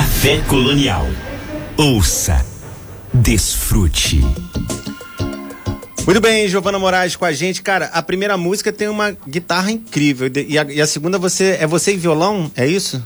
Speaker 4: Café Colonial. Ouça, desfrute.
Speaker 2: Muito bem, Giovana Moraes com a gente. Cara, a primeira música tem uma guitarra incrível. E a, e a segunda você é você e violão, é isso?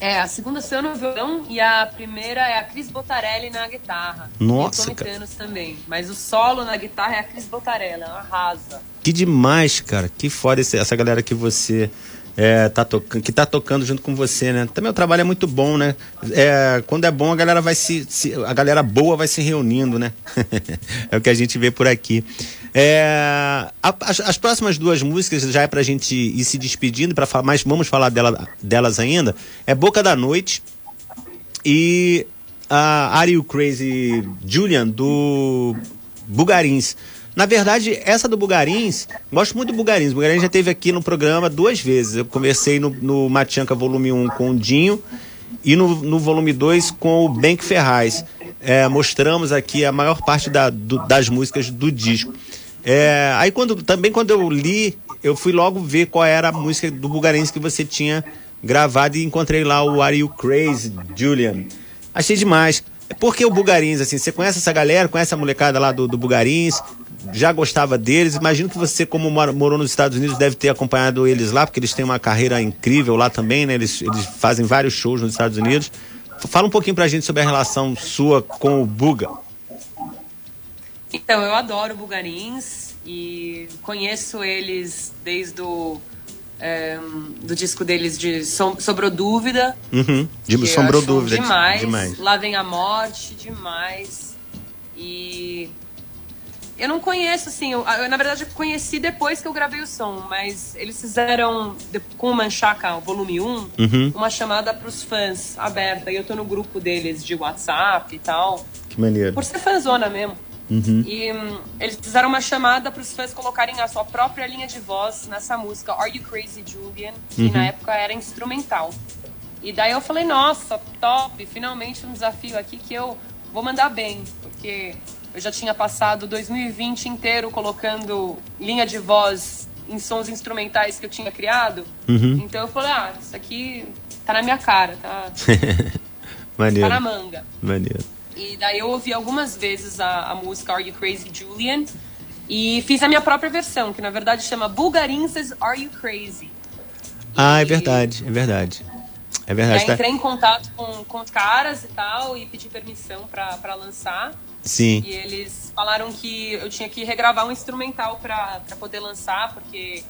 Speaker 5: É, a segunda sou eu no violão e a primeira é a Cris Botarelli na guitarra.
Speaker 2: Nossa,
Speaker 5: E o Tommy também. Mas o solo na guitarra é a Cris Botarelli, ela arrasa.
Speaker 2: Que demais, cara. Que foda esse- essa galera que você é, tá que tá tocando junto com você, né? Também o trabalho é muito bom, né? É, quando é bom, a galera vai se, se- A galera boa vai se reunindo, né? <laughs> é o que a gente vê por aqui. É, a- as, as próximas duas músicas já é pra gente ir se despedindo, para falar, mas vamos falar dela, delas ainda. É Boca da Noite e a Are You Crazy Julian do Bugarins. Na verdade, essa do Bugarins, gosto muito do Bugarins. O Bugarins já esteve aqui no programa duas vezes. Eu conversei no, no Volume 1 com o Dinho e no, no volume 2 com o Bank Ferraz. É, mostramos aqui a maior parte da- do- das músicas do disco. É, aí quando, também quando eu li, eu fui logo ver qual era a música do Bugarins que você tinha gravado e encontrei lá o Are You Crazy, Julian. Achei demais. Por que o Bugarins, assim? Você conhece essa galera, conhece a molecada lá do, do Bugarins? Já gostava deles? Imagino que você, como morou nos Estados Unidos, deve ter acompanhado eles lá, porque eles têm uma carreira incrível lá também, né? Eles, eles fazem vários shows nos Estados Unidos. Fala um pouquinho pra gente sobre a relação sua com o Buga.
Speaker 5: Então, eu adoro Bugarins e conheço eles desde o é, do disco deles de Som- Sobrou Dúvida.
Speaker 2: Uhum. De,
Speaker 5: acho
Speaker 2: dúvida.
Speaker 5: Demais.
Speaker 2: demais.
Speaker 5: Lá vem a morte, demais. E eu não conheço, assim, eu, eu, na verdade eu conheci depois que eu gravei o som, mas eles fizeram com o Manchaca, o volume 1,
Speaker 2: Uhum.
Speaker 5: uma chamada pros fãs aberta. E eu tô no grupo deles de WhatsApp e tal.
Speaker 2: Que maneiro.
Speaker 5: Por ser fãzona mesmo.
Speaker 2: Uhum.
Speaker 5: E hum, eles fizeram uma chamada para os fãs colocarem a sua própria linha de voz nessa música Are You Crazy Julian, que
Speaker 2: Uhum.
Speaker 5: na época era instrumental. E daí eu falei, nossa, top, finalmente um desafio aqui que eu vou mandar bem, porque eu já tinha passado 2020 inteiro colocando linha de voz em sons instrumentais que eu tinha criado.
Speaker 2: Uhum.
Speaker 5: Então eu falei, ah, isso aqui tá na minha cara, tá, <laughs>
Speaker 2: Maneiro.
Speaker 5: tá na manga.
Speaker 2: Maneiro.
Speaker 5: E daí eu ouvi algumas vezes a, a música Are You Crazy Julian e fiz a minha própria versão, que na verdade chama Bulgarinses Are You Crazy.
Speaker 2: Ah, é
Speaker 5: E-
Speaker 2: verdade, é verdade. É verdade.
Speaker 5: aí
Speaker 2: tá?
Speaker 5: entrei em contato com, com os caras e tal e pedi permissão pra lançar.
Speaker 2: Sim.
Speaker 5: E eles falaram que eu tinha que regravar um instrumental pra, pra poder lançar, porque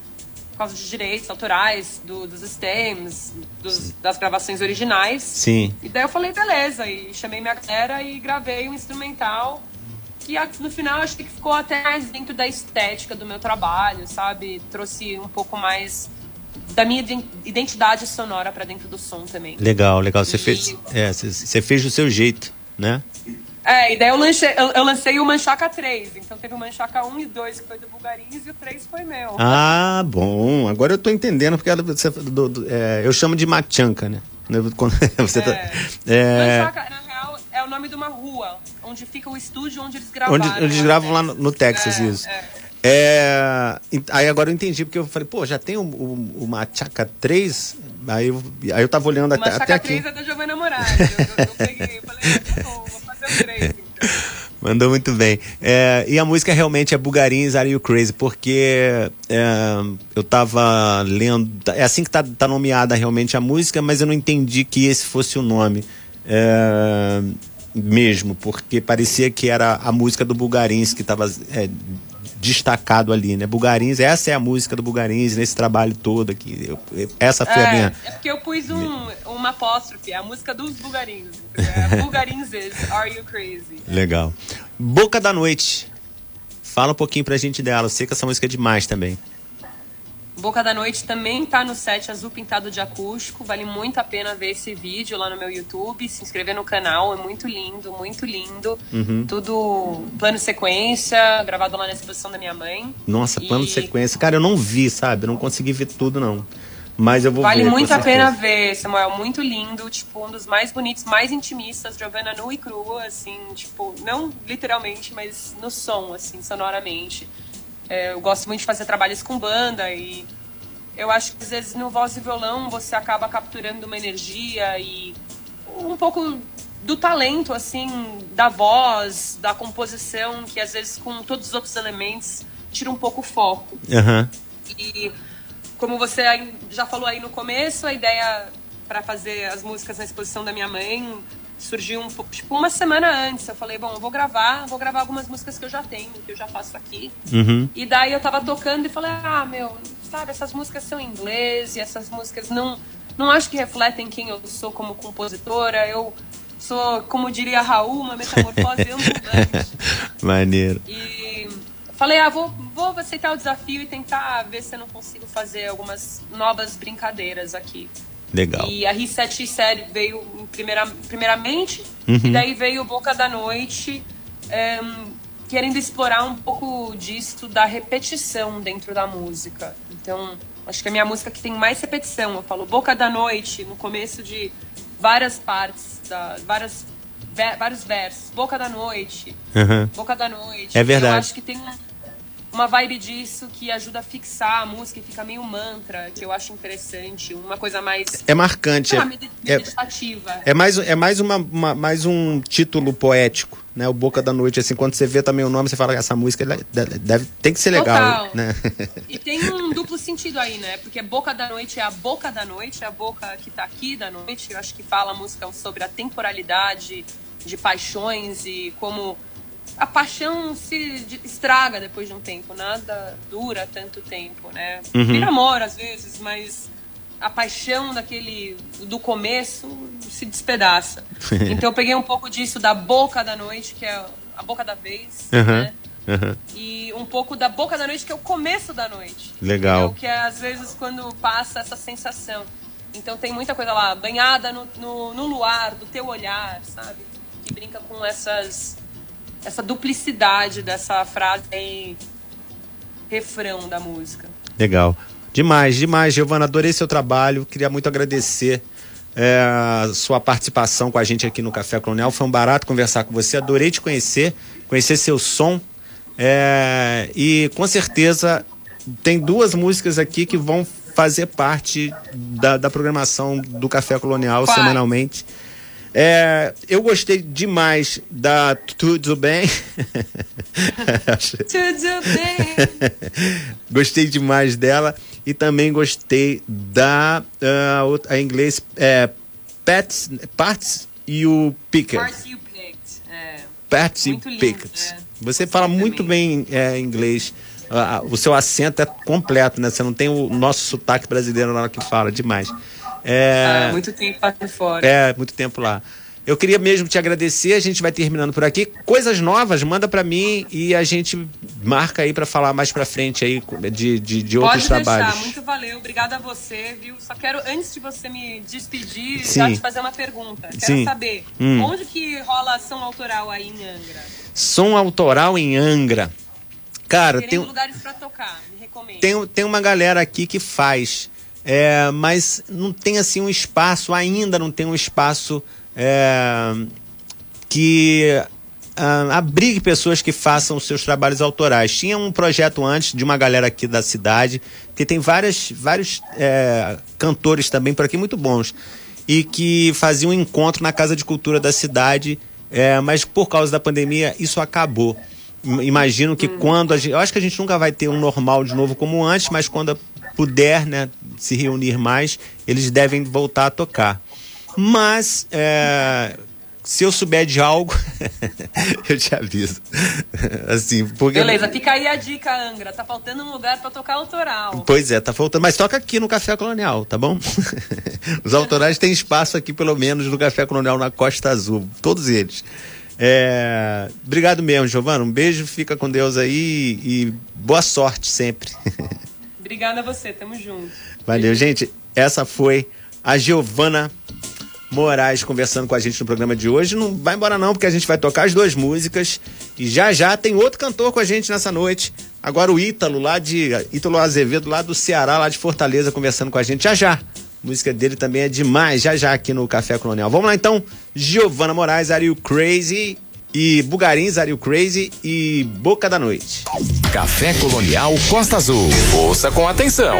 Speaker 5: por causa de direitos autorais, do- dos stems, dos- das gravações originais.
Speaker 2: Sim.
Speaker 5: E daí eu falei, beleza, e chamei minha galera e gravei um instrumental que no final acho que ficou até mais dentro da estética do meu trabalho, sabe? Trouxe um pouco mais da minha iden- identidade sonora pra dentro do som também.
Speaker 2: Legal, legal. Você
Speaker 5: E-
Speaker 2: fez, é, você fez do seu jeito, né?
Speaker 5: É, e daí eu, lancei, eu, eu lancei o Manchaca 3. Então teve o Manchaca 1 e 2, que foi do Bulgarins, e o 3 foi meu.
Speaker 2: Ah, bom. Agora eu tô entendendo, porque ela- você- do- do- é, eu chamo de machanca, né? Quando <laughs> você tá-
Speaker 5: É.
Speaker 2: é,
Speaker 5: Manchaca, na real, é o nome de uma rua, onde fica o estúdio onde eles gravaram.
Speaker 2: onde eles
Speaker 5: lá
Speaker 2: gravam lá no, no Texas,
Speaker 5: É,
Speaker 2: isso.
Speaker 5: é.
Speaker 2: É, aí agora eu entendi, porque eu falei, pô, já tem o, o, o Machaca 3? Aí eu, aí eu tava olhando
Speaker 5: O
Speaker 2: até, até
Speaker 5: Manchaca
Speaker 2: aqui.
Speaker 5: 3 é da Giovanna Moraes. Eu, eu, eu peguei, falei, ah, <laughs>
Speaker 2: Mandou muito bem. É, e a música realmente é Bugarins Are You Crazy, porque é, eu tava lendo. É assim que tá, tá nomeada realmente a música, mas eu não entendi que esse fosse o nome. É, mesmo, porque parecia que era a música do Bugarins que estava destacado ali, né? Bugarins, essa é a música do Bugarins nesse trabalho todo aqui. Eu- eu- essa foi a
Speaker 5: É,
Speaker 2: minha.
Speaker 5: é porque eu pus um, uma apóstrofe, a música dos Bulgarins. É, <laughs> Bulgarinses, Are You Crazy?
Speaker 2: Legal. Boca da Noite. Fala um pouquinho pra gente dela. Eu sei que essa música é demais também.
Speaker 5: Boca da Noite também tá no set Azul Pintado de Acústico. Vale muito a pena ver esse vídeo lá no meu YouTube. Se inscrever no canal, é muito lindo, muito lindo.
Speaker 2: Uhum.
Speaker 5: Tudo plano sequência, gravado lá na exposição da minha mãe.
Speaker 2: Nossa, plano
Speaker 5: E
Speaker 2: sequência. Cara, eu não vi, sabe? Eu não consegui ver tudo, não. Mas eu vou
Speaker 5: Vale
Speaker 2: ver.
Speaker 5: muito a pena ver, Samuel. Muito lindo, tipo, um dos mais bonitos, mais intimistas, Giovanna nua e crua, assim, tipo, não literalmente, mas no som, assim, sonoramente. É, eu gosto muito de fazer trabalhos com banda e eu acho que às vezes no voz e violão você acaba capturando uma energia e um pouco do talento, assim, da voz, da composição, que às vezes com todos os outros elementos tira um pouco o foco.
Speaker 2: Aham.
Speaker 5: E como você já falou aí no começo, a ideia para fazer as músicas na exposição da minha mãe surgiu um, tipo uma semana antes. Eu falei, bom, eu vou gravar, vou gravar algumas músicas que eu já tenho, que eu já faço aqui.
Speaker 2: Uhum.
Speaker 5: E daí eu tava tocando e falei, ah, meu, sabe, essas músicas são em inglês e essas músicas não, não acho que refletem quem eu sou como compositora. Eu sou, como diria Raul, uma metamorfose <laughs> ambulante.
Speaker 2: Maneiro.
Speaker 5: E falei, ah, vou, vou aceitar o desafio e tentar ver se eu não consigo fazer algumas novas brincadeiras aqui.
Speaker 2: Legal.
Speaker 5: E a R7 série veio primeira, primeiramente,
Speaker 2: Uhum.
Speaker 5: e daí veio Boca da Noite, em, querendo explorar um pouco disso da repetição dentro da música. Então, acho que é a minha música que tem mais repetição. Eu falo Boca da Noite no começo de várias partes, da, várias, vários versos. Boca da Noite,
Speaker 2: Aham.
Speaker 5: Boca da Noite.
Speaker 2: É verdade.
Speaker 5: Eu acho que tem um- uma vibe disso que ajuda a fixar a música e fica meio mantra, que eu acho interessante. Uma coisa mais
Speaker 2: É marcante.
Speaker 5: ah,
Speaker 2: é- é,
Speaker 5: meditativa.
Speaker 2: É mais, é mais, uma, uma- mais um título poético, né? O Boca da Noite, assim, quando você vê também o nome, você fala, essa música deve, deve- tem que ser legal,
Speaker 5: Total.
Speaker 2: né?
Speaker 5: E tem um duplo sentido aí, né? Porque boca da noite é a boca da noite, é a boca que tá aqui da noite. Eu acho que fala a música sobre a temporalidade de paixões e como a paixão se estraga depois de um tempo. Nada dura tanto tempo, né?
Speaker 2: Uhum.
Speaker 5: Vira amor às vezes, mas a paixão daquele do começo se despedaça. <laughs> Então eu peguei um pouco disso da boca da noite, que é a boca da vez,
Speaker 2: Aham,
Speaker 5: né?
Speaker 2: aham.
Speaker 5: e um pouco da boca da noite, que é o começo da noite.
Speaker 2: Legal.
Speaker 5: entendeu? Que é às vezes quando passa essa sensação. Então tem muita coisa lá, banhada no, no, no luar, do teu olhar, sabe? Que brinca com essas essa duplicidade dessa frase em refrão da música.
Speaker 2: Legal. Demais, demais, Giovana. Adorei seu trabalho. Queria muito agradecer é, sua participação com a gente aqui no Café Colonial. Foi um barato conversar com você. Adorei te conhecer, conhecer seu som. É, e com certeza tem duas músicas aqui que vão fazer parte da, da programação do Café Colonial
Speaker 5: Qual?
Speaker 2: semanalmente. É, eu gostei demais da Tudo Bem. <laughs>
Speaker 5: Tudo bem.
Speaker 2: gostei demais dela e também gostei da uh, a inglês é, Pets, Parts e o Pickett.
Speaker 5: Parts you picked. É.
Speaker 2: E
Speaker 5: Muito é.
Speaker 2: Você fala
Speaker 5: Sim,
Speaker 2: muito
Speaker 5: também.
Speaker 2: bem é, inglês. Ah, o seu acento é completo, né? Você não tem o nosso sotaque brasileiro na hora que fala, demais. É,
Speaker 5: Ah, muito tempo fora.
Speaker 2: é, muito tempo lá. Eu queria mesmo te agradecer, a gente vai terminando por aqui. Coisas novas, manda pra mim e a gente marca aí pra falar mais pra frente aí de, de, de outros
Speaker 5: deixar,
Speaker 2: trabalhos.
Speaker 5: muito valeu, obrigada a você, viu? Só quero, antes de você me despedir,
Speaker 2: Sim.
Speaker 5: já te fazer uma pergunta. Quero
Speaker 2: Sim.
Speaker 5: saber,
Speaker 2: Hum.
Speaker 5: onde que rola ação autoral aí em Angra?
Speaker 2: Som autoral em Angra. Cara, tem,
Speaker 5: lugares pra tocar, me recomendo.
Speaker 2: tem, tem uma galera aqui que faz, é, mas não tem assim um espaço, ainda não tem um espaço é, que ah, abrigue pessoas que façam seus trabalhos autorais. Tinha um projeto antes de uma galera aqui da cidade, que tem várias, vários é, cantores também por aqui muito bons, e que faziam um encontro na Casa de Cultura da cidade, é, mas por causa da pandemia isso acabou. Im- Imagino que quando a gente. Eu acho que a gente nunca vai ter um normal de novo como antes, mas quando puder né, se reunir mais, eles devem voltar a tocar. Mas é, se eu souber de algo, <laughs> eu te aviso. Assim, porque.
Speaker 5: Beleza, fica aí a dica, Angra. Tá faltando um lugar pra tocar autoral.
Speaker 2: Pois é, tá faltando. Mas toca aqui no Café Colonial, tá bom? <laughs> Os autorais têm espaço aqui, pelo menos, no Café Colonial na Costa Azul. Todos eles. É, Obrigado mesmo, Giovana. Um beijo, fica com Deus aí e boa sorte sempre. <laughs>
Speaker 5: Obrigada a você, tamo junto.
Speaker 2: Valeu, gente. Essa foi a Giovana Moraes conversando com a gente no programa de hoje. Não vai embora não, porque a gente vai tocar as duas músicas e já já tem outro cantor com a gente nessa noite. Agora o Ítalo lá de Ítalo Azevedo lá do Ceará, lá de Fortaleza, conversando com a gente já já. A música dele também é demais, já já aqui no Café Colonial. Vamos lá então, Giovana Moraes, Are You Crazy? E Bugarins, Are You Crazy? E Boca da Noite.
Speaker 1: Café Colonial Costa Azul. Ouça com atenção.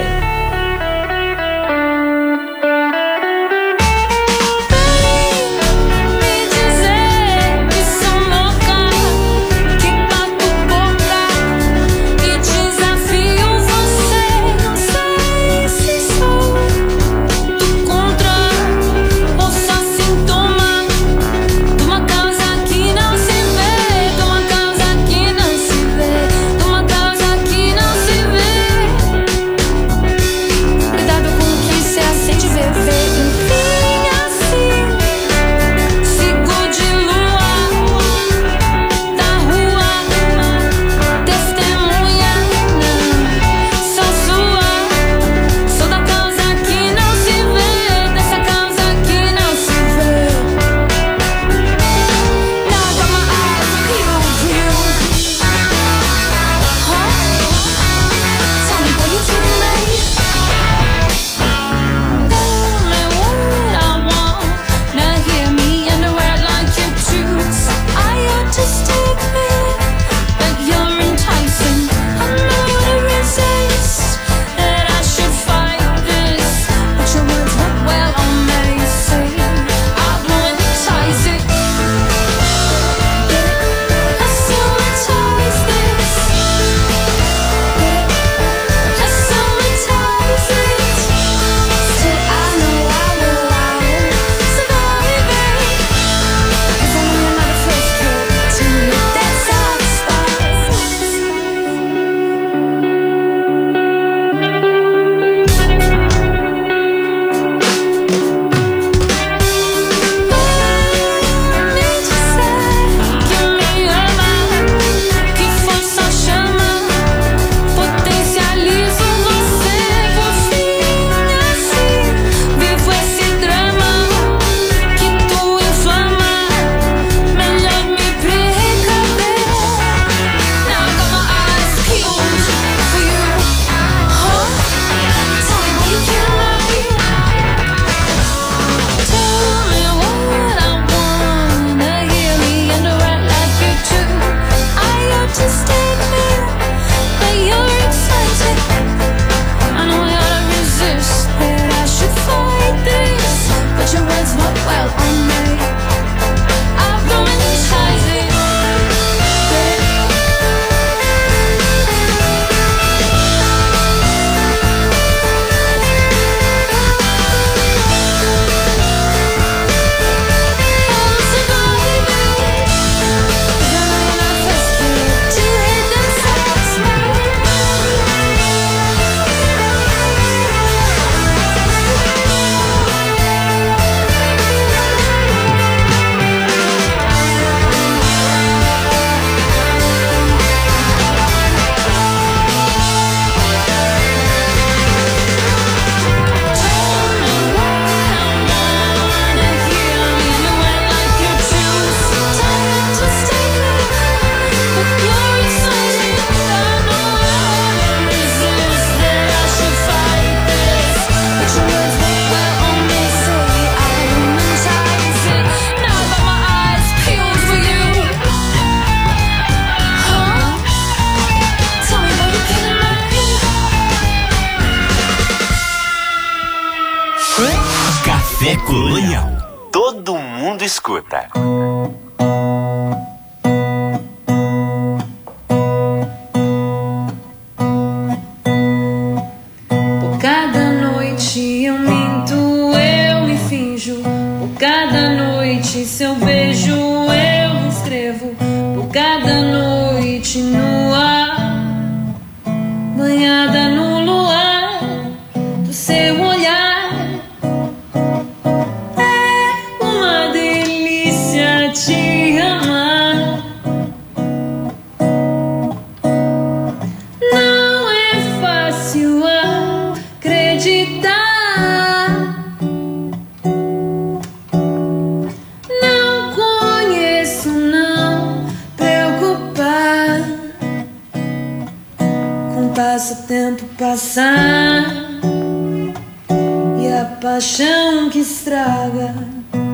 Speaker 7: haga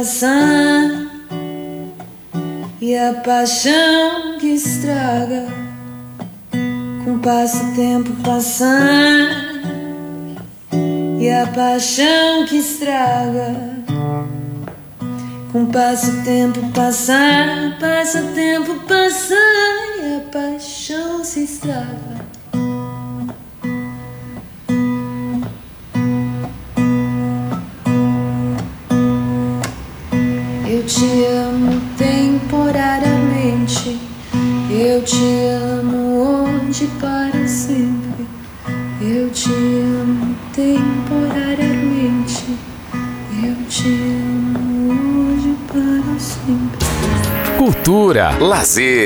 Speaker 7: razão e
Speaker 1: a paixão que estraga com o passatempo passar e a paixão que estraga com o passatempo passar passatempo passar e a paixão se estraga.